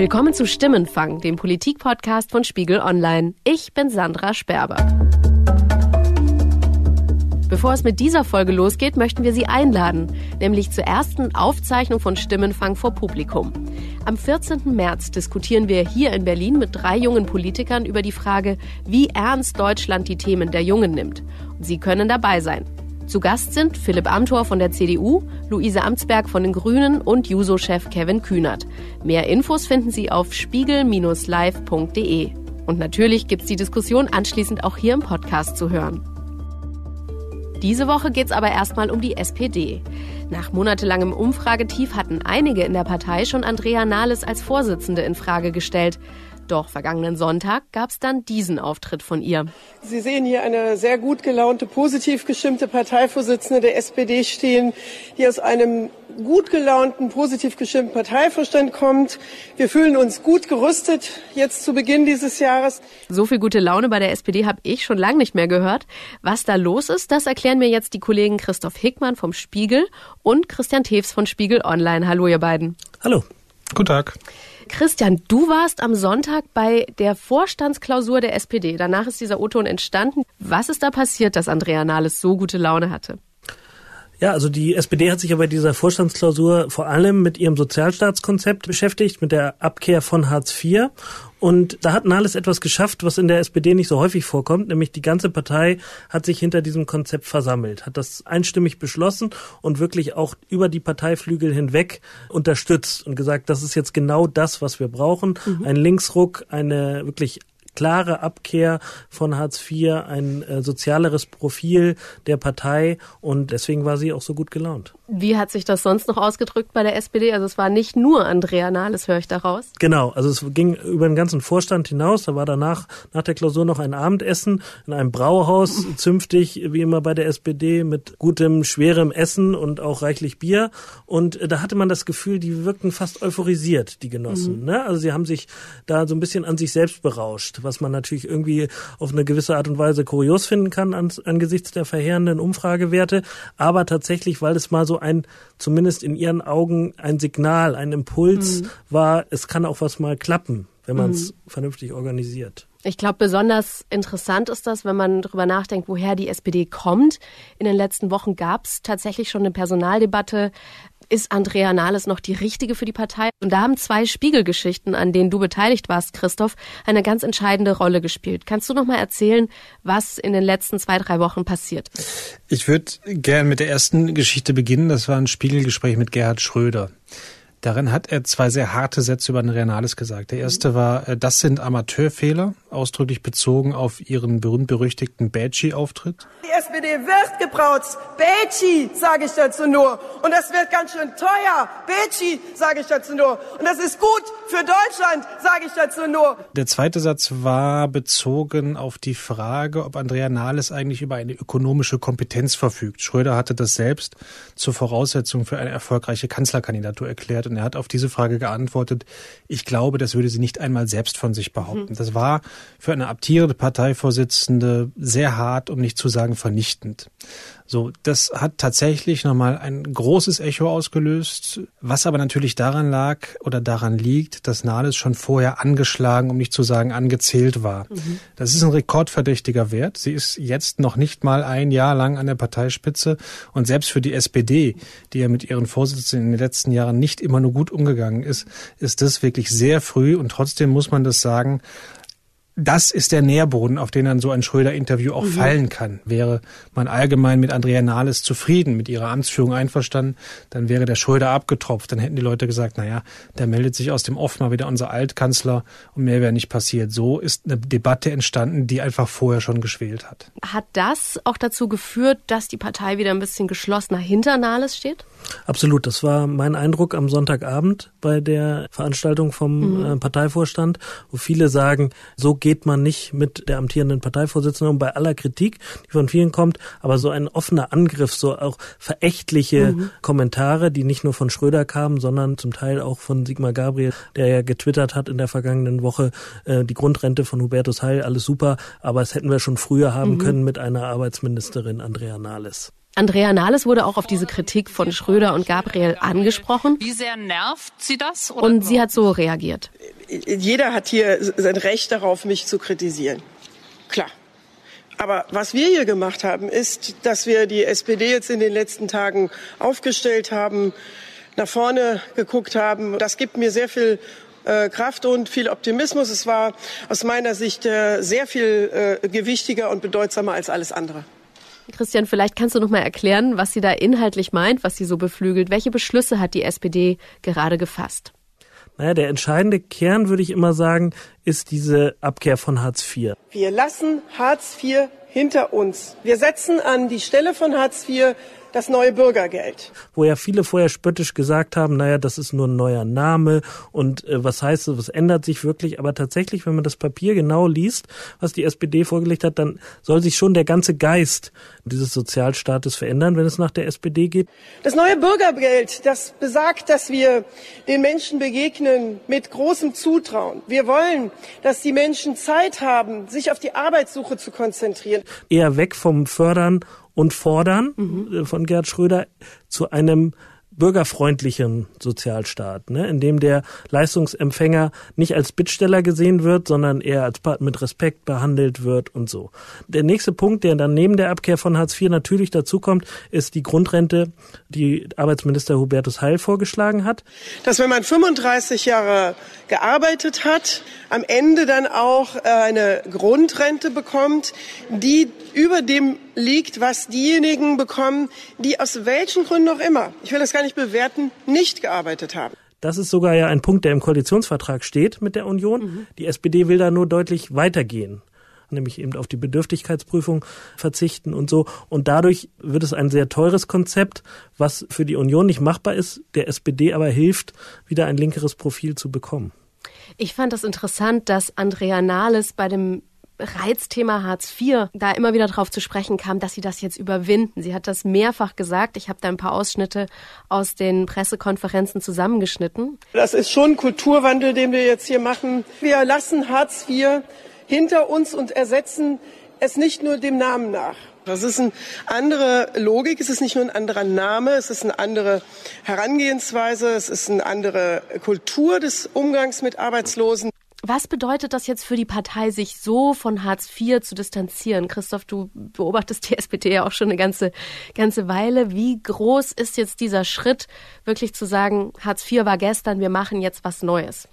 Willkommen zu Stimmenfang, dem Politikpodcast von Spiegel Online. Ich bin Sandra Sperber. Bevor es mit dieser Folge losgeht, möchten wir Sie einladen, nämlich zur ersten Aufzeichnung von Stimmenfang vor Publikum. Am 14. März diskutieren wir hier in Berlin mit drei jungen Politikern über die Frage, wie ernst Deutschland die Themen der Jungen nimmt. Und Sie können dabei sein. Zu Gast sind Philipp Amthor von der CDU, Luise Amtsberg von den Grünen und Juso-Chef Kevin Kühnert. Mehr Infos finden Sie auf spiegel-live.de. Und natürlich gibt es die Diskussion anschließend auch hier im Podcast zu hören. Diese Woche geht es aber erstmal um die SPD. Nach monatelangem Umfragetief hatten einige in der Partei schon Andrea Nahles als Vorsitzende in Frage gestellt. Doch vergangenen Sonntag gab es dann diesen Auftritt von ihr. Sie sehen hier eine sehr gut gelaunte, positiv gestimmte Parteivorsitzende der SPD stehen, die aus einem gut gelaunten, positiv gestimmten Parteivorstand kommt. Wir fühlen uns gut gerüstet jetzt zu Beginn dieses Jahres. So viel gute Laune bei der SPD habe ich schon lange nicht mehr gehört. Was da los ist, das erklären mir jetzt die Kollegen Christoph Hickmann vom Spiegel und Christian Tews von Spiegel Online. Hallo ihr beiden. Hallo. Guten Tag. Christian, du warst am Sonntag bei der Vorstandsklausur der SPD. Danach ist dieser O-Ton entstanden. Was ist da passiert, dass Andrea Nahles so gute Laune hatte? Ja, also die SPD hat sich ja bei dieser Vorstandsklausur vor allem mit ihrem Sozialstaatskonzept beschäftigt, mit der Abkehr von Hartz IV. Und da hat Nahles etwas geschafft, was in der SPD nicht so häufig vorkommt, nämlich die ganze Partei hat sich hinter diesem Konzept versammelt, hat das einstimmig beschlossen und wirklich auch über die Parteiflügel hinweg unterstützt und gesagt, das ist jetzt genau das, was wir brauchen. Mhm. Ein Linksruck, eine wirklich klare Abkehr von Hartz IV, ein äh, sozialeres Profil der Partei und deswegen war sie auch so gut gelaunt. Wie hat sich das sonst noch ausgedrückt bei der SPD? Also es war nicht nur Andrea Nahles, höre ich daraus. Genau, also es ging über den ganzen Vorstand hinaus. Da war danach, nach der Klausur noch ein Abendessen in einem Brauhaus, zünftig, wie immer bei der SPD, mit gutem, schwerem Essen und auch reichlich Bier. Und äh, da hatte man das Gefühl, die wirkten fast euphorisiert, die Genossen. Mhm. Ne? Also sie haben sich da so ein bisschen an sich selbst berauscht, was man natürlich irgendwie auf eine gewisse Art und Weise kurios finden kann angesichts der verheerenden Umfragewerte. Aber tatsächlich, weil es mal so ein, zumindest in ihren Augen, ein Signal, ein Impuls mhm. war, es kann auch was mal klappen, wenn man es mhm. vernünftig organisiert. Ich glaube, besonders interessant ist das, wenn man darüber nachdenkt, woher die SPD kommt. In den letzten Wochen gab es tatsächlich schon eine Personaldebatte ist Andrea Nahles noch die richtige für die Partei? Und da haben zwei Spiegelgeschichten, an denen du beteiligt warst, Christoph, eine ganz entscheidende Rolle gespielt. Kannst du noch mal erzählen, was in den letzten zwei, drei Wochen passiert ist? Ich würde gern mit der ersten Geschichte beginnen. Das war ein Spiegelgespräch mit Gerhard Schröder. Darin hat er zwei sehr harte Sätze über den Renales gesagt. Der erste war, äh, das sind Amateurfehler, ausdrücklich bezogen auf ihren berühmt-berüchtigten Badgie-Auftritt. Die SPD wird gebraucht. Badgie, sage ich dazu nur. Und das wird ganz schön teuer. Badgie, sage ich dazu nur. Und das ist gut für Deutschland, sage ich dazu nur. Der zweite Satz war bezogen auf die Frage, ob Andrea Nahles eigentlich über eine ökonomische Kompetenz verfügt. Schröder hatte das selbst zur Voraussetzung für eine erfolgreiche Kanzlerkandidatur erklärt und er hat auf diese Frage geantwortet, ich glaube, das würde sie nicht einmal selbst von sich behaupten. Mhm. Das war für eine amtierende Parteivorsitzende sehr hart, um nicht zu sagen vernichtend. So, das hat tatsächlich nochmal ein großes Echo ausgelöst, was aber natürlich daran lag oder daran liegt, dass Nahles schon vorher angeschlagen, um nicht zu sagen angezählt war. Mhm. Das ist ein rekordverdächtiger Wert. Sie ist jetzt noch nicht mal ein Jahr lang an der Parteispitze und selbst für die SPD, die ja mit ihren Vorsitzenden in den letzten Jahren nicht immer nur gut umgegangen ist, ist das wirklich sehr früh. Und trotzdem muss man das sagen, das ist der Nährboden, auf den dann so ein Schröder-Interview auch mhm. fallen kann. Wäre man allgemein mit Andrea Nahles zufrieden, mit ihrer Amtsführung einverstanden, dann wäre der Schröder abgetropft. Dann hätten die Leute gesagt, naja, da meldet sich aus dem Off mal wieder unser Altkanzler und mehr wäre nicht passiert. So ist eine Debatte entstanden, die einfach vorher schon geschwelt hat. Hat das auch dazu geführt, dass die Partei wieder ein bisschen geschlossener hinter Nahles steht? Absolut, das war mein Eindruck am Sonntagabend bei der Veranstaltung vom mhm. Äh, Parteivorstand, wo viele sagen, so geht man nicht mit der amtierenden Parteivorsitzenden bei aller Kritik, die von vielen kommt, aber so ein offener Angriff, so auch verächtliche mhm. Kommentare, die nicht nur von Schröder kamen, sondern zum Teil auch von Sigmar Gabriel, der ja getwittert hat in der vergangenen Woche, äh, die Grundrente von Hubertus Heil, alles super, aber es hätten wir schon früher haben mhm. können mit einer Arbeitsministerin Andrea Nahles. Andrea Nahles wurde auch auf diese Kritik von Schröder und Gabriel angesprochen. Wie sehr nervt sie das? und sie hat so reagiert. Jeder hat hier sein Recht darauf, mich zu kritisieren. Klar. Aber was wir hier gemacht haben, ist, dass wir die SPD jetzt in den letzten Tagen aufgestellt haben, nach vorne geguckt haben. Das gibt mir sehr viel äh, Kraft und viel Optimismus. Es war aus meiner Sicht äh, sehr viel äh, gewichtiger und bedeutsamer als alles andere. Christian, vielleicht kannst du noch mal erklären, was sie da inhaltlich meint, was sie so beflügelt. Welche Beschlüsse hat die SPD gerade gefasst? Naja, der entscheidende Kern, würde ich immer sagen, ist diese Abkehr von Hartz IV. Wir lassen Hartz IV hinter uns. Wir setzen an die Stelle von Hartz IV das neue Bürgergeld. Wo ja viele vorher spöttisch gesagt haben, naja, das ist nur ein neuer Name und äh, was heißt das, was ändert sich wirklich? Aber tatsächlich, wenn man das Papier genau liest, was die SPD vorgelegt hat, dann soll sich schon der ganze Geist dieses Sozialstaates verändern, wenn es nach der SPD geht. Das neue Bürgergeld, das besagt, dass wir den Menschen begegnen mit großem Zutrauen. Wir wollen, dass die Menschen Zeit haben, sich auf die Arbeitssuche zu konzentrieren. Eher weg vom Fördern und Fordern mhm. von Gerd Schröder zu einem bürgerfreundlichen Sozialstaat, ne, in dem der Leistungsempfänger nicht als Bittsteller gesehen wird, sondern eher als mit Respekt behandelt wird und so. Der nächste Punkt, der dann neben der Abkehr von Hartz IV natürlich dazukommt, ist die Grundrente, die Arbeitsminister Hubertus Heil vorgeschlagen hat. Dass wenn man 35 Jahre gearbeitet hat, am Ende dann auch äh, eine Grundrente bekommt, die über dem liegt, was diejenigen bekommen, die aus welchen Gründen auch immer, ich will das gar nicht bewerten, nicht gearbeitet haben. Das ist sogar ja ein Punkt, der im Koalitionsvertrag steht mit der Union. Mhm. Die SPD will da nur deutlich weitergehen nämlich eben auf die Bedürftigkeitsprüfung verzichten und so. Und dadurch wird es ein sehr teures Konzept, was für die Union nicht machbar ist, der SPD aber hilft, wieder ein linkeres Profil zu bekommen. Ich fand das interessant, dass Andrea Nahles bei dem Reizthema Hartz IV da immer wieder darauf zu sprechen kam, dass sie das jetzt überwinden. Sie hat das mehrfach gesagt. Ich habe da ein paar Ausschnitte aus den Pressekonferenzen zusammengeschnitten. Das ist schon Kulturwandel, den wir jetzt hier machen. Wir lassen Hartz IV hinter uns und ersetzen es nicht nur dem Namen nach. Das ist eine andere Logik, es ist nicht nur ein anderer Name, es ist eine andere Herangehensweise, es ist eine andere Kultur des Umgangs mit Arbeitslosen. Was bedeutet das jetzt für die Partei, sich so von Hartz IV zu distanzieren? Christoph, du beobachtest die SPD ja auch schon eine ganze, ganze Weile. Wie groß ist jetzt dieser Schritt, wirklich zu sagen, Hartz IV war gestern, wir machen jetzt was Neues?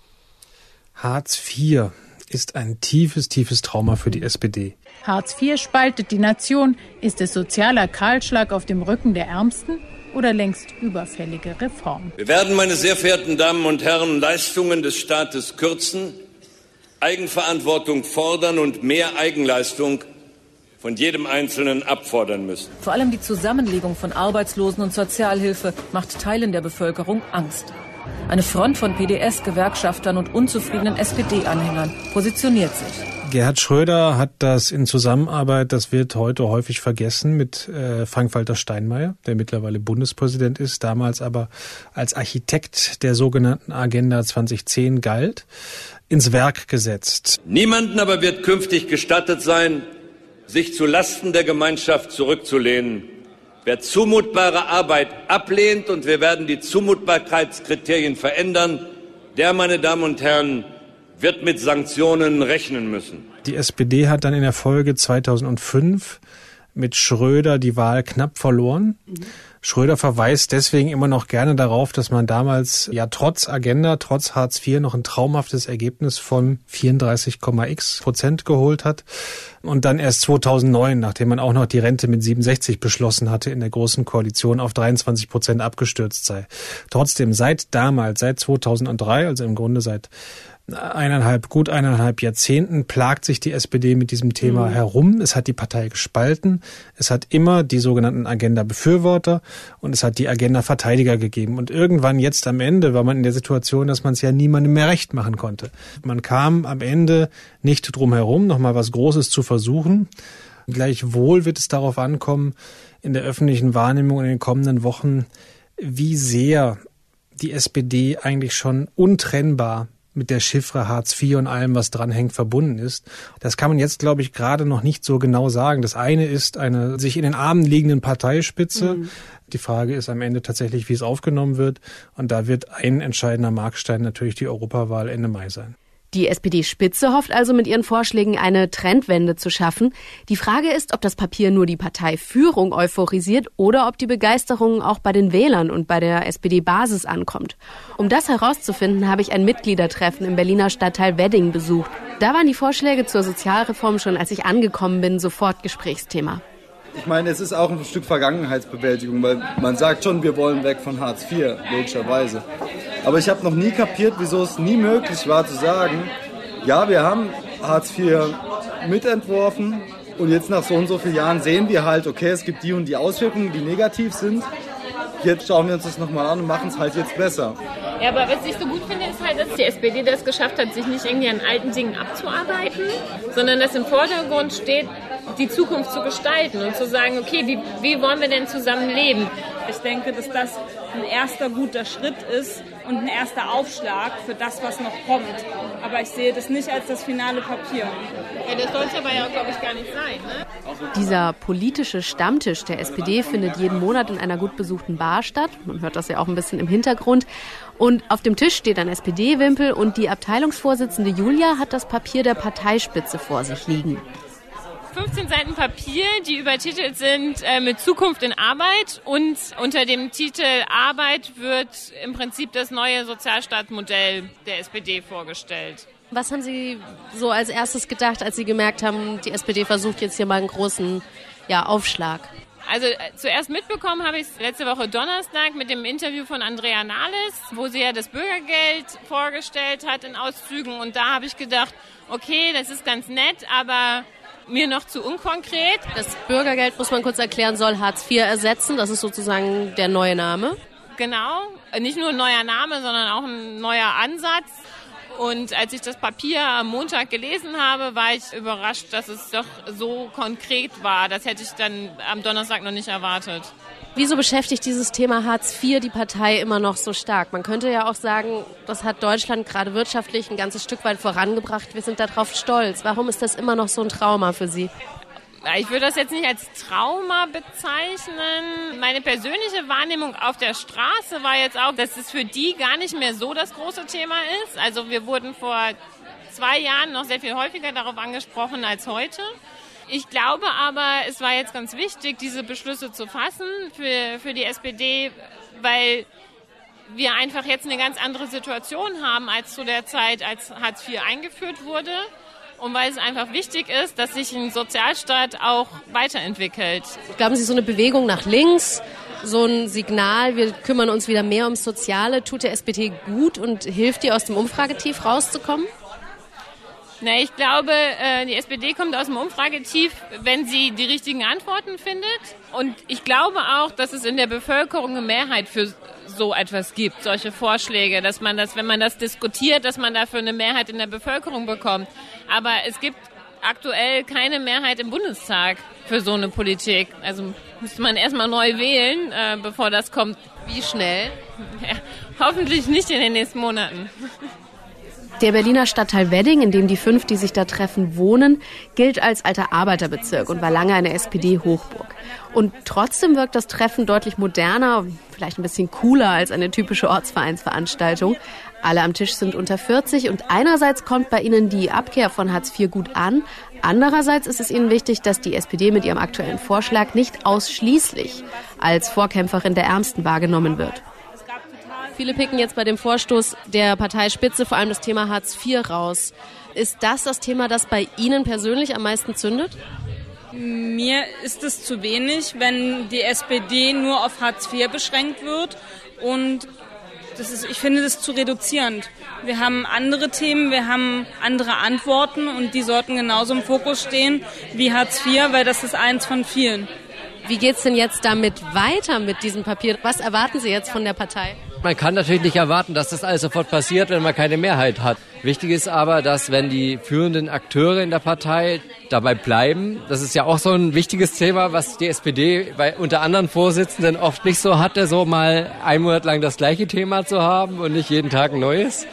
Hartz IV ist ein tiefes, tiefes Trauma für die SPD. Hartz IV spaltet die Nation. Ist es sozialer Kahlschlag auf dem Rücken der Ärmsten? oder längst überfällige Reform. Wir werden, meine sehr verehrten Damen und Herren, Leistungen des Staates kürzen, Eigenverantwortung fordern und mehr Eigenleistung von jedem Einzelnen abfordern müssen. Vor allem die Zusammenlegung von Arbeitslosen und Sozialhilfe macht Teilen der Bevölkerung Angst. Eine Front von PDS, Gewerkschaftern und unzufriedenen SPD-Anhängern positioniert sich. Gerhard Schröder hat das in Zusammenarbeit, das wird heute häufig vergessen, mit äh, Frank-Walter Steinmeier, der mittlerweile Bundespräsident ist, damals aber als Architekt der sogenannten Agenda 2010 galt, ins Werk gesetzt. Niemanden aber wird künftig gestattet sein, sich zu Lasten der Gemeinschaft zurückzulehnen. Wer zumutbare Arbeit ablehnt, und wir werden die Zumutbarkeitskriterien verändern, der, meine Damen und Herren, wird mit Sanktionen rechnen müssen. Die SPD hat dann in der Folge 2005 mit Schröder die Wahl knapp verloren. Mhm. Schröder verweist deswegen immer noch gerne darauf, dass man damals ja trotz Agenda, trotz Hartz IV noch ein traumhaftes Ergebnis von 34,x Prozent geholt hat. Und dann erst 2009, nachdem man auch noch die Rente mit 67 beschlossen hatte, in der Großen Koalition auf 23 Prozent abgestürzt sei. Trotzdem, seit damals, seit 2003, also im Grunde seit eineinhalb, gut eineinhalb Jahrzehnten plagt sich die SPD mit diesem Thema mhm. herum. Es hat die Partei gespalten. Es hat immer die sogenannten Agenda-Befürworter und es hat die Agenda-Verteidiger gegeben. Und irgendwann jetzt am Ende war man in der Situation, dass man es ja niemandem mehr recht machen konnte. Man kam am Ende nicht drum herum, nochmal was Großes zu versuchen. Gleichwohl wird es darauf ankommen, in der öffentlichen Wahrnehmung in den kommenden Wochen, wie sehr die SPD eigentlich schon untrennbar mit der Chiffre Hartz IV und allem, was dranhängt, verbunden ist. Das kann man jetzt, glaube ich, gerade noch nicht so genau sagen. Das eine ist eine sich in den Armen liegenden Parteispitze. Mhm. Die Frage ist am Ende tatsächlich, wie es aufgenommen wird. Und da wird ein entscheidender Markstein natürlich die Europawahl Ende Mai sein. Die SPD-Spitze hofft also mit ihren Vorschlägen eine Trendwende zu schaffen. Die Frage ist, ob das Papier nur die Parteiführung euphorisiert oder ob die Begeisterung auch bei den Wählern und bei der SPD-Basis ankommt. Um das herauszufinden, habe ich ein Mitgliedertreffen im Berliner Stadtteil Wedding besucht. Da waren die Vorschläge zur Sozialreform schon, als ich angekommen bin, sofort Gesprächsthema ich meine, es ist auch ein Stück Vergangenheitsbewältigung, weil man sagt schon, wir wollen weg von Hartz IV, logischerweise. Aber ich habe noch nie kapiert, wieso es nie möglich war zu sagen, ja, wir haben Hartz IV mitentworfen und jetzt nach so und so vielen Jahren sehen wir halt, okay, es gibt die und die Auswirkungen, die negativ sind. Jetzt schauen wir uns das nochmal an und machen es halt jetzt besser. Ja, aber was ich so gut finde, ist halt, dass die SPD das geschafft hat, sich nicht irgendwie an alten Dingen abzuarbeiten, sondern dass im Vordergrund steht, die Zukunft zu gestalten und zu sagen, okay, wie, wie wollen wir denn zusammen leben? Ich denke, dass das ein erster guter Schritt ist und ein erster Aufschlag für das, was noch kommt. Aber ich sehe das nicht als das finale Papier. Ja, das soll es aber ja, glaube ich, gar nicht sein. Ne? Dieser politische Stammtisch der SPD findet jeden Monat in einer gut besuchten Bar statt. Man hört das ja auch ein bisschen im Hintergrund. Und auf dem Tisch steht ein SPD-Wimpel und die Abteilungsvorsitzende Julia hat das Papier der Parteispitze vor sich liegen. 15 Seiten Papier, die übertitelt sind äh, mit Zukunft in Arbeit und unter dem Titel Arbeit wird im Prinzip das neue Sozialstaatmodell der SPD vorgestellt. Was haben Sie so als erstes gedacht, als Sie gemerkt haben, die SPD versucht jetzt hier mal einen großen ja, Aufschlag? Also äh, zuerst mitbekommen habe ich es letzte Woche Donnerstag mit dem Interview von Andrea Nahles, wo sie ja das Bürgergeld vorgestellt hat in Auszügen. Und da habe ich gedacht, okay, das ist ganz nett, aber mir noch zu unkonkret. Das Bürgergeld, muss man kurz erklären, soll Hartz IV ersetzen. Das ist sozusagen der neue Name. Genau. Nicht nur ein neuer Name, sondern auch ein neuer Ansatz. Und als ich das Papier am Montag gelesen habe, war ich überrascht, dass es doch so konkret war. Das hätte ich dann am Donnerstag noch nicht erwartet. Wieso beschäftigt dieses Thema Hartz IV die Partei immer noch so stark? Man könnte ja auch sagen, das hat Deutschland gerade wirtschaftlich ein ganzes Stück weit vorangebracht. Wir sind darauf stolz. Warum ist das immer noch so ein Trauma für Sie? Ich würde das jetzt nicht als Trauma bezeichnen. Meine persönliche Wahrnehmung auf der Straße war jetzt auch, dass es für die gar nicht mehr so das große Thema ist. Also wir wurden vor zwei Jahren noch sehr viel häufiger darauf angesprochen als heute. Ich glaube aber, es war jetzt ganz wichtig, diese Beschlüsse zu fassen für, für die SPD, weil wir einfach jetzt eine ganz andere Situation haben als zu der Zeit, als Hartz IV eingeführt wurde. Und weil es einfach wichtig ist, dass sich ein Sozialstaat auch weiterentwickelt. Glauben Sie, so eine Bewegung nach links, so ein Signal, wir kümmern uns wieder mehr ums Soziale, tut der SPD gut und hilft ihr aus dem Umfragetief rauszukommen? Na, ich glaube, äh, die SPD kommt aus dem Umfragetief, wenn sie die richtigen Antworten findet. Und ich glaube auch, dass es in der Bevölkerung eine Mehrheit für so etwas gibt, solche Vorschläge, dass man das, wenn man das diskutiert, dass man dafür eine Mehrheit in der Bevölkerung bekommt. Aber es gibt aktuell keine Mehrheit im Bundestag für so eine Politik. Also müsste man erstmal neu wählen, äh, bevor das kommt. Wie schnell? Ja, hoffentlich nicht in den nächsten Monaten. Der Berliner Stadtteil Wedding, in dem die fünf, die sich da treffen, wohnen, gilt als alter Arbeiterbezirk und war lange eine SPD-Hochburg. Und trotzdem wirkt das Treffen deutlich moderner, vielleicht ein bisschen cooler als eine typische Ortsvereinsveranstaltung. Alle am Tisch sind unter 40 und einerseits kommt bei ihnen die Abkehr von Hartz IV gut an, andererseits ist es ihnen wichtig, dass die SPD mit ihrem aktuellen Vorschlag nicht ausschließlich als Vorkämpferin der Ärmsten wahrgenommen wird. Viele picken jetzt bei dem Vorstoß der Parteispitze vor allem das Thema Hartz IV raus. Ist das das Thema, das bei Ihnen persönlich am meisten zündet? Mir ist es zu wenig, wenn die SPD nur auf Hartz IV beschränkt wird und das ist, ich finde das zu reduzierend. Wir haben andere Themen, wir haben andere Antworten und die sollten genauso im Fokus stehen wie Hartz IV, weil das ist eins von vielen. Wie geht es denn jetzt damit weiter mit diesem Papier? Was erwarten Sie jetzt von der Partei? Man kann natürlich nicht erwarten, dass das alles sofort passiert, wenn man keine Mehrheit hat. Wichtig ist aber, dass wenn die führenden Akteure in der Partei dabei bleiben, das ist ja auch so ein wichtiges Thema, was die SPD bei unter anderen Vorsitzenden oft nicht so hatte, so mal einen Monat lang das gleiche Thema zu haben und nicht jeden Tag ein neues.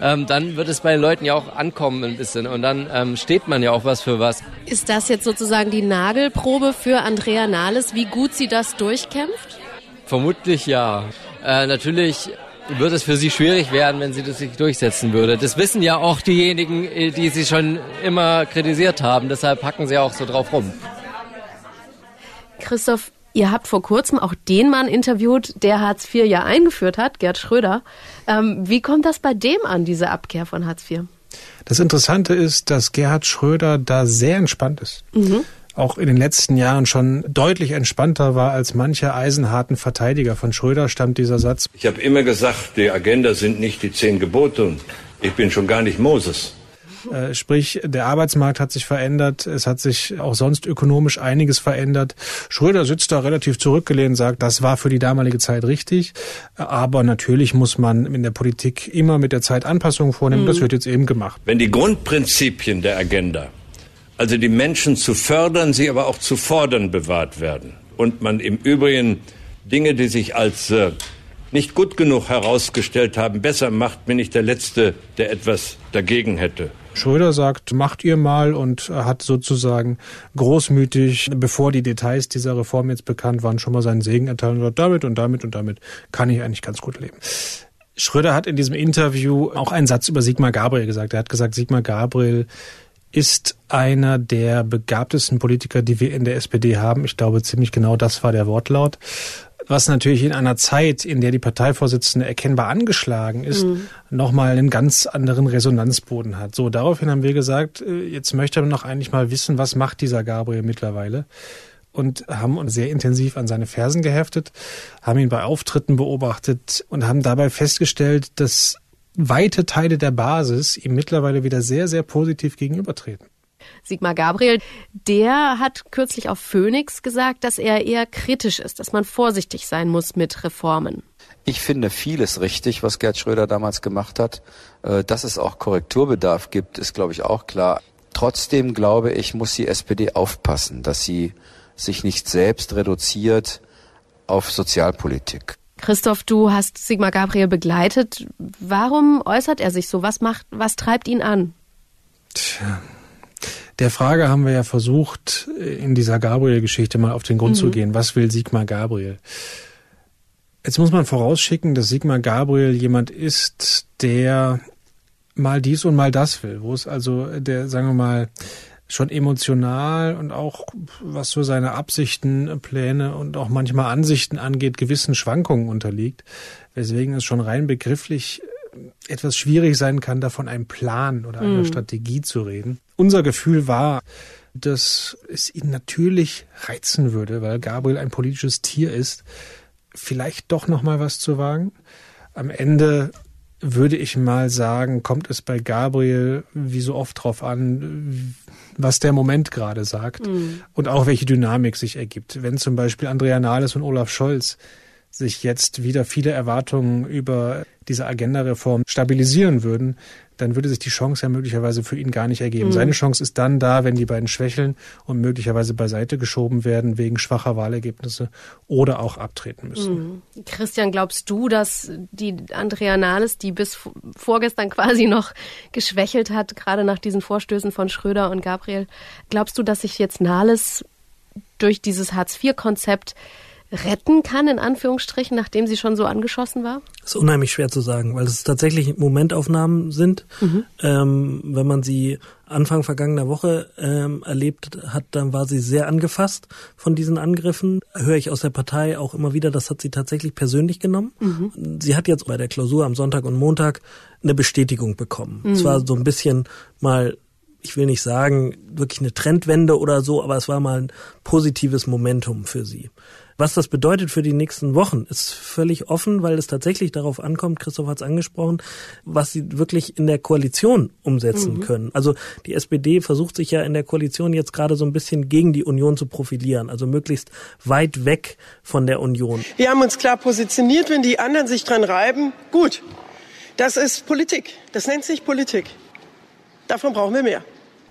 ähm, dann wird es bei den Leuten ja auch ankommen ein bisschen und dann ähm, steht man ja auch was für was. Ist das jetzt sozusagen die Nagelprobe für Andrea Nahles, wie gut sie das durchkämpft? Vermutlich ja. Äh, natürlich wird es für sie schwierig werden, wenn sie das sich durchsetzen würde. Das wissen ja auch diejenigen, äh, die sie schon immer kritisiert haben. Deshalb hacken sie auch so drauf rum. Christoph, ihr habt vor kurzem auch den Mann interviewt, der Hartz IV ja eingeführt hat, Gerd Schröder. Ähm, wie kommt das bei dem an, diese Abkehr von Hartz IV? Das Interessante ist, dass Gerhard Schröder da sehr entspannt ist. Mhm auch in den letzten Jahren schon deutlich entspannter war als mancher eisenharten Verteidiger. Von Schröder stammt dieser Satz. Ich habe immer gesagt, die Agenda sind nicht die zehn Gebote und ich bin schon gar nicht Moses. Äh, sprich, der Arbeitsmarkt hat sich verändert, es hat sich auch sonst ökonomisch einiges verändert. Schröder sitzt da relativ zurückgelehnt, sagt, das war für die damalige Zeit richtig, aber natürlich muss man in der Politik immer mit der Zeit Anpassungen vornehmen, mhm. das wird jetzt eben gemacht. Wenn die Grundprinzipien der Agenda also die Menschen zu fördern, sie aber auch zu fordern bewahrt werden. Und man im Übrigen Dinge, die sich als äh, nicht gut genug herausgestellt haben, besser macht, bin ich der Letzte, der etwas dagegen hätte. Schröder sagt, macht ihr mal und hat sozusagen großmütig, bevor die Details dieser Reform jetzt bekannt waren, schon mal seinen Segen erteilt und sagt, damit und damit und damit kann ich eigentlich ganz gut leben. Schröder hat in diesem Interview auch einen Satz über Sigmar Gabriel gesagt. Er hat gesagt, Sigmar Gabriel ist einer der begabtesten Politiker, die wir in der SPD haben. Ich glaube, ziemlich genau das war der Wortlaut. Was natürlich in einer Zeit, in der die Parteivorsitzende erkennbar angeschlagen ist, mhm. nochmal einen ganz anderen Resonanzboden hat. So, daraufhin haben wir gesagt, äh, jetzt möchte man noch eigentlich mal wissen, was macht dieser Gabriel mittlerweile? und haben uns sehr intensiv an seine Fersen geheftet, haben ihn bei Auftritten beobachtet und haben dabei festgestellt, dass weite Teile der Basis ihm mittlerweile wieder sehr, sehr positiv gegenübertreten. Sigmar Gabriel, der hat kürzlich auf Phoenix gesagt, dass er eher kritisch ist, dass man vorsichtig sein muss mit Reformen. Ich finde vieles richtig, was Gerd Schröder damals gemacht hat. Äh, dass es auch Korrekturbedarf gibt, ist, glaube ich, auch klar. Trotzdem glaube ich, muss die SPD aufpassen, dass sie sich nicht selbst reduziert auf Sozialpolitik. Christoph, du hast Sigmar Gabriel begleitet. Warum äußert er sich so? Was macht, was treibt ihn an? Tja. Der Frage haben wir ja versucht, in dieser Gabriel-Geschichte mal auf den Grund mhm. zu gehen. Was will Sigmar Gabriel? Jetzt muss man vorausschicken, dass Sigmar Gabriel jemand ist, der mal dies und mal das will, wo es also der, sagen wir mal, schon emotional und auch was so seine Absichten, Pläne und auch manchmal Ansichten angeht, gewissen Schwankungen unterliegt, weswegen es schon rein begrifflich äh, etwas schwierig sein kann, da von einem Plan oder einer mhm. Strategie zu reden. Unser Gefühl war, dass es ihn natürlich reizen würde, weil Gabriel ein politisches Tier ist, vielleicht doch noch mal was zu wagen. Am Ende würde ich mal sagen, kommt es bei Gabriel wie so oft drauf an, was der Moment gerade sagt mhm. und auch welche Dynamik sich ergibt. Wenn zum Beispiel Andrea Nahles und Olaf Scholz sich jetzt wieder viele Erwartungen über diese Agenda-Reform stabilisieren würden, dann würde sich die Chance ja möglicherweise für ihn gar nicht ergeben. Mhm. Seine Chance ist dann da, wenn die beiden schwächeln und möglicherweise beiseite geschoben werden wegen schwacher Wahlergebnisse oder auch abtreten müssen. Mhm. Christian, glaubst du, dass die Andrea Nahles, die bis vorgestern quasi noch geschwächelt hat, gerade nach diesen Vorstößen von Schröder und Gabriel, glaubst du, dass sich jetzt Nahles durch dieses Hartz-IV-Konzept retten kann, in Anführungsstrichen, nachdem sie schon so angeschossen war? Das ist unheimlich schwer zu sagen, weil es tatsächlich Momentaufnahmen sind. Mhm. Ähm, wenn man sie Anfang vergangener Woche ähm, erlebt hat, dann war sie sehr angefasst von diesen Angriffen. Höre ich aus der Partei auch immer wieder, das hat sie tatsächlich persönlich genommen. Mhm. Sie hat jetzt bei der Klausur am Sonntag und Montag eine Bestätigung bekommen. Mhm. Es war so ein bisschen mal ich will nicht sagen, wirklich eine Trendwende oder so, aber es war mal ein positives Momentum für sie. Was das bedeutet für die nächsten Wochen, ist völlig offen, weil es tatsächlich darauf ankommt, Christoph hat es angesprochen, was sie wirklich in der Koalition umsetzen mhm. können. Also die SPD versucht sich ja in der Koalition jetzt gerade so ein bisschen gegen die Union zu profilieren, also möglichst weit weg von der Union. Wir haben uns klar positioniert, wenn die anderen sich dran reiben, gut. Das ist Politik. Das nennt sich Politik. Davon brauchen wir mehr.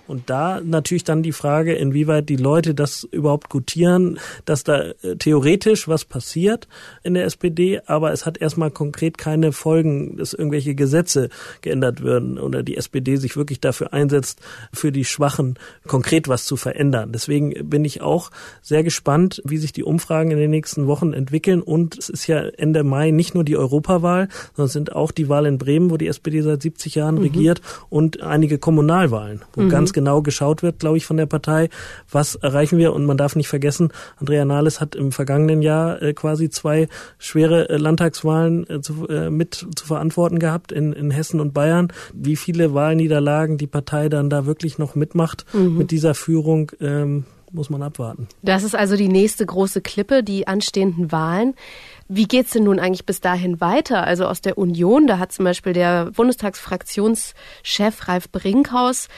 Und da natürlich dann die Frage, inwieweit die Leute das überhaupt gutieren, dass da äh, theoretisch was passiert in der SPD, aber es hat erstmal konkret keine Folgen, dass irgendwelche Gesetze geändert werden oder die SPD sich wirklich dafür einsetzt, für die Schwachen konkret was zu verändern. Deswegen bin ich auch sehr gespannt, wie sich die Umfragen in den nächsten Wochen entwickeln. Und es ist ja Ende Mai nicht nur die Europawahl, sondern es sind auch die Wahl in Bremen, wo die SPD seit 70 Jahren mhm. regiert und einige Kommunalwahlen, wo mhm. ganz genau geschaut wird, glaube ich, von der Partei, was erreichen wir. Und man darf nicht vergessen, Andrea Nahles hat im vergangenen Jahr äh, quasi zwei schwere äh, Landtagswahlen äh, zu, äh, mit zu verantworten gehabt in, in Hessen und Bayern. Wie viele Wahlniederlagen die Partei dann da wirklich noch mitmacht mhm. mit dieser Führung, ähm, muss man abwarten. Das ist also die nächste große Klippe, die anstehenden Wahlen. Wie geht's denn nun eigentlich bis dahin weiter? Also aus der Union, da hat zum Beispiel der Bundestagsfraktionschef Ralf Brinkhaus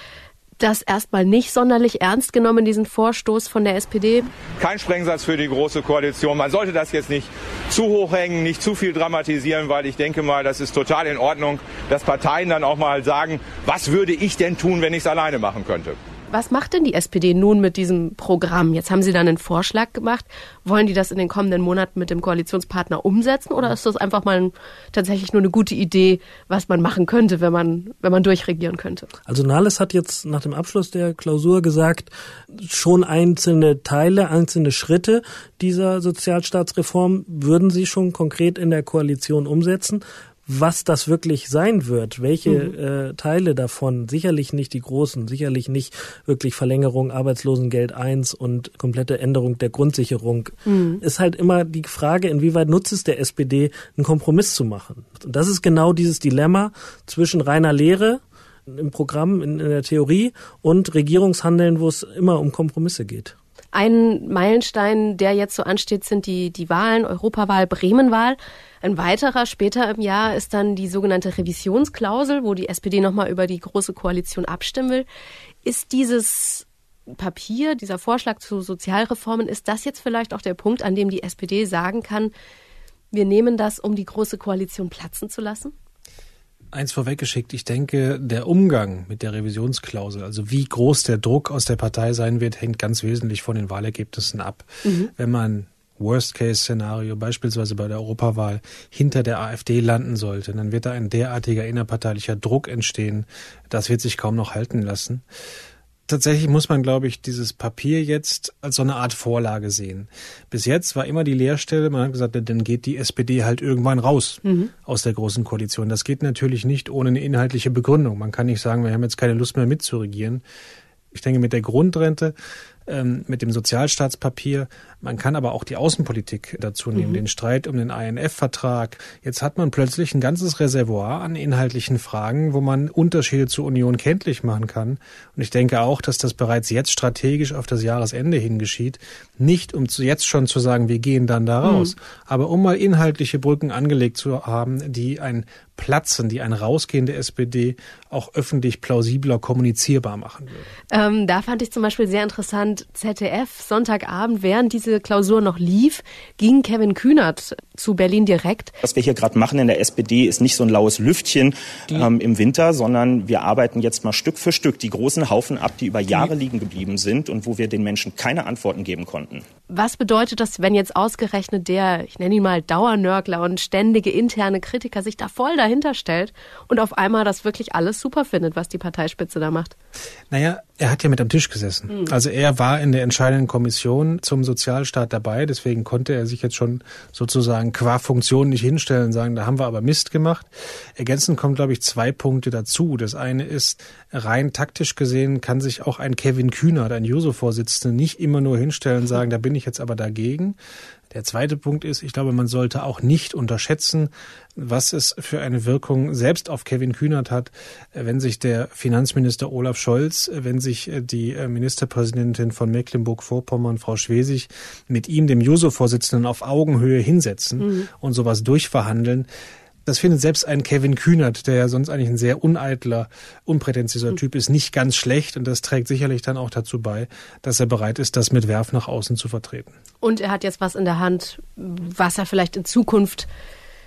das erstmal nicht sonderlich ernst genommen, diesen Vorstoß von der SPD? Kein Sprengsatz für die Große Koalition. Man sollte das jetzt nicht zu hoch hängen, nicht zu viel dramatisieren, weil ich denke mal, das ist total in Ordnung, dass Parteien dann auch mal sagen, was würde ich denn tun, wenn ich es alleine machen könnte. Was macht denn die SPD nun mit diesem Programm? Jetzt haben Sie dann einen Vorschlag gemacht. Wollen die das in den kommenden Monaten mit dem Koalitionspartner umsetzen oder ist das einfach mal ein, tatsächlich nur eine gute Idee, was man machen könnte, wenn man, wenn man durchregieren könnte? Also Nahles hat jetzt nach dem Abschluss der Klausur gesagt, schon einzelne Teile, einzelne Schritte dieser Sozialstaatsreform würden sie schon konkret in der Koalition umsetzen was das wirklich sein wird, welche mhm. äh, Teile davon, sicherlich nicht die großen, sicherlich nicht wirklich Verlängerung Arbeitslosengeld 1 und komplette Änderung der Grundsicherung, mhm. ist halt immer die Frage, inwieweit nutzt es der SPD, einen Kompromiss zu machen. Und das ist genau dieses Dilemma zwischen reiner Lehre im Programm, in, in der Theorie und Regierungshandeln, wo es immer um Kompromisse geht. Ein Meilenstein, der jetzt so ansteht, sind die, die Wahlen, Europawahl, Bremenwahl. Ein weiterer später im Jahr ist dann die sogenannte Revisionsklausel, wo die SPD nochmal über die Große Koalition abstimmen will. Ist dieses Papier, dieser Vorschlag zu Sozialreformen, ist das jetzt vielleicht auch der Punkt, an dem die SPD sagen kann, wir nehmen das, um die Große Koalition platzen zu lassen? Eins vorweggeschickt, ich denke, der Umgang mit der Revisionsklausel, also wie groß der Druck aus der Partei sein wird, hängt ganz wesentlich von den Wahlergebnissen ab. Mhm. Wenn man Worst-Case-Szenario beispielsweise bei der Europawahl hinter der AfD landen sollte, dann wird da ein derartiger innerparteilicher Druck entstehen. Das wird sich kaum noch halten lassen. Tatsächlich muss man, glaube ich, dieses Papier jetzt als so eine Art Vorlage sehen. Bis jetzt war immer die Leerstelle, man hat gesagt, dann geht die SPD halt irgendwann raus mhm. aus der großen Koalition. Das geht natürlich nicht ohne eine inhaltliche Begründung. Man kann nicht sagen, wir haben jetzt keine Lust mehr mitzuregieren. Ich denke, mit der Grundrente ähm, mit dem Sozialstaatspapier. Man kann aber auch die Außenpolitik dazu nehmen, mhm. den Streit um den INF-Vertrag. Jetzt hat man plötzlich ein ganzes Reservoir an inhaltlichen Fragen, wo man Unterschiede zur Union kenntlich machen kann. Und ich denke auch, dass das bereits jetzt strategisch auf das Jahresende hin geschieht. Nicht um zu jetzt schon zu sagen, wir gehen dann da raus, mhm. aber um mal inhaltliche Brücken angelegt zu haben, die ein Platzen, die ein Rausgehen der SPD auch öffentlich plausibler kommunizierbar machen würde. Ähm, da fand ich zum Beispiel sehr interessant, ZDF Sonntagabend, während diese Klausur noch lief, ging Kevin Kühnert zu Berlin direkt. Was wir hier gerade machen in der SPD ist nicht so ein laues Lüftchen ähm, im Winter, sondern wir arbeiten jetzt mal Stück für Stück die großen Haufen ab, die über Jahre liegen geblieben sind und wo wir den Menschen keine Antworten geben konnten. Was bedeutet das, wenn jetzt ausgerechnet der, ich nenne ihn mal Dauernörgler und ständige interne Kritiker sich da voll dahinter stellt und auf einmal das wirklich alles super findet, was die Parteispitze da macht? Naja, er hat ja mit am Tisch gesessen. Mhm. Also er war in der entscheidenden Kommission zum Sozialstaat dabei, deswegen konnte er sich jetzt schon sozusagen qua Funktion nicht hinstellen und sagen, da haben wir aber Mist gemacht. Ergänzend kommen, glaube ich, zwei Punkte dazu. Das eine ist, rein taktisch gesehen kann sich auch ein Kevin Kühner, ein Juso-Vorsitzender, nicht immer nur hinstellen und sagen, da bin ich jetzt aber dagegen. Der zweite Punkt ist, ich glaube, man sollte auch nicht unterschätzen, was es für eine Wirkung selbst auf Kevin Kühnert hat, wenn sich der Finanzminister Olaf Scholz, wenn sich die Ministerpräsidentin von Mecklenburg-Vorpommern, Frau Schwesig, mit ihm, dem Juso-Vorsitzenden, auf Augenhöhe hinsetzen mhm. und sowas durchverhandeln. Das findet selbst ein Kevin Kühnert, der ja sonst eigentlich ein sehr uneitler, unprätentiöser Typ ist, nicht ganz schlecht. Und das trägt sicherlich dann auch dazu bei, dass er bereit ist, das mit Werf nach außen zu vertreten. Und er hat jetzt was in der Hand, was er vielleicht in Zukunft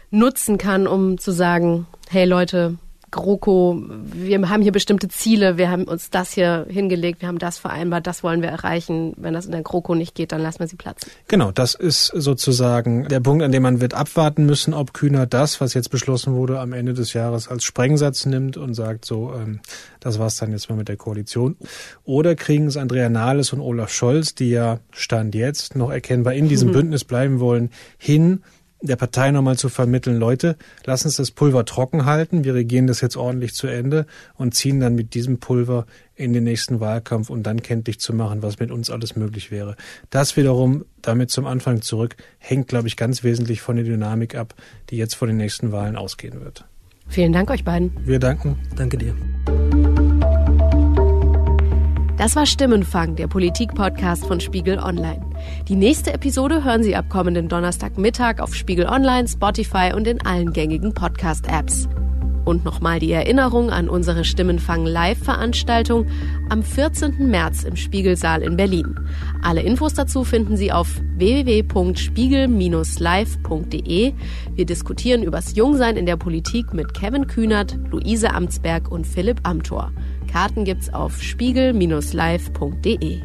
nutzen kann, um zu sagen, hey Leute, GroKo, wir haben hier bestimmte Ziele, wir haben uns das hier hingelegt, wir haben das vereinbart, das wollen wir erreichen. Wenn das in der GroKo nicht geht, dann lassen wir sie platzen. Genau, das ist sozusagen der Punkt, an dem man wird abwarten müssen, ob Kühner das, was jetzt beschlossen wurde, am Ende des Jahres als Sprengsatz nimmt und sagt, so, ähm, das war's dann jetzt mal mit der Koalition. Oder kriegen es Andrea Nahles und Olaf Scholz, die ja Stand jetzt noch erkennbar in diesem Bündnis bleiben wollen, hin, der Partei nochmal zu vermitteln, Leute, lass uns das Pulver trocken halten, wir regieren das jetzt ordentlich zu Ende und ziehen dann mit diesem Pulver in den nächsten Wahlkampf und dann kenntlich zu machen, was mit uns alles möglich wäre. Das wiederum, damit zum Anfang zurück, hängt, glaube ich, ganz wesentlich von der Dynamik ab, die jetzt vor den nächsten Wahlen ausgehen wird. Vielen Dank euch beiden. Wir danken. Danke dir. Das war Stimmenfang, der Politik-Podcast von Spiegel Online. Die nächste Episode hören Sie ab kommenden Donnerstagmittag auf Spiegel Online, Spotify und in allen gängigen Podcast-Apps. Und nochmal die Erinnerung an unsere Stimmenfang Live-Veranstaltung am 14. März im Spiegelsaal in Berlin. Alle Infos dazu finden Sie auf www.spiegel-live.de. Wir diskutieren übers Jungsein in der Politik mit Kevin Kühnert, Luise Amtsberg und Philipp Amthor. Karten gibt's auf spiegel-live.de.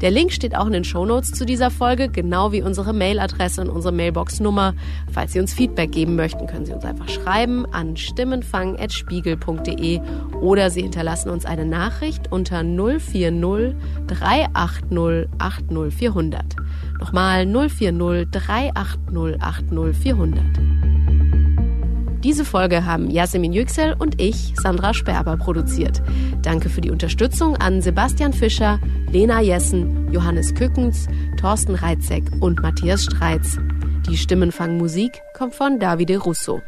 Der Link steht auch in den Shownotes zu dieser Folge, genau wie unsere Mailadresse und unsere Mailbox-Nummer. Falls Sie uns Feedback geben möchten, können Sie uns einfach schreiben an stimmenfang.spiegel.de oder Sie hinterlassen uns eine Nachricht unter 040 380 80400. Nochmal 040 380 80400. Diese Folge haben Yasemin Yüksel und ich, Sandra Sperber, produziert. Danke für die Unterstützung an Sebastian Fischer, Lena Jessen, Johannes Kückens, Thorsten Reitzek und Matthias Streitz. Die Stimmenfangmusik kommt von Davide Russo.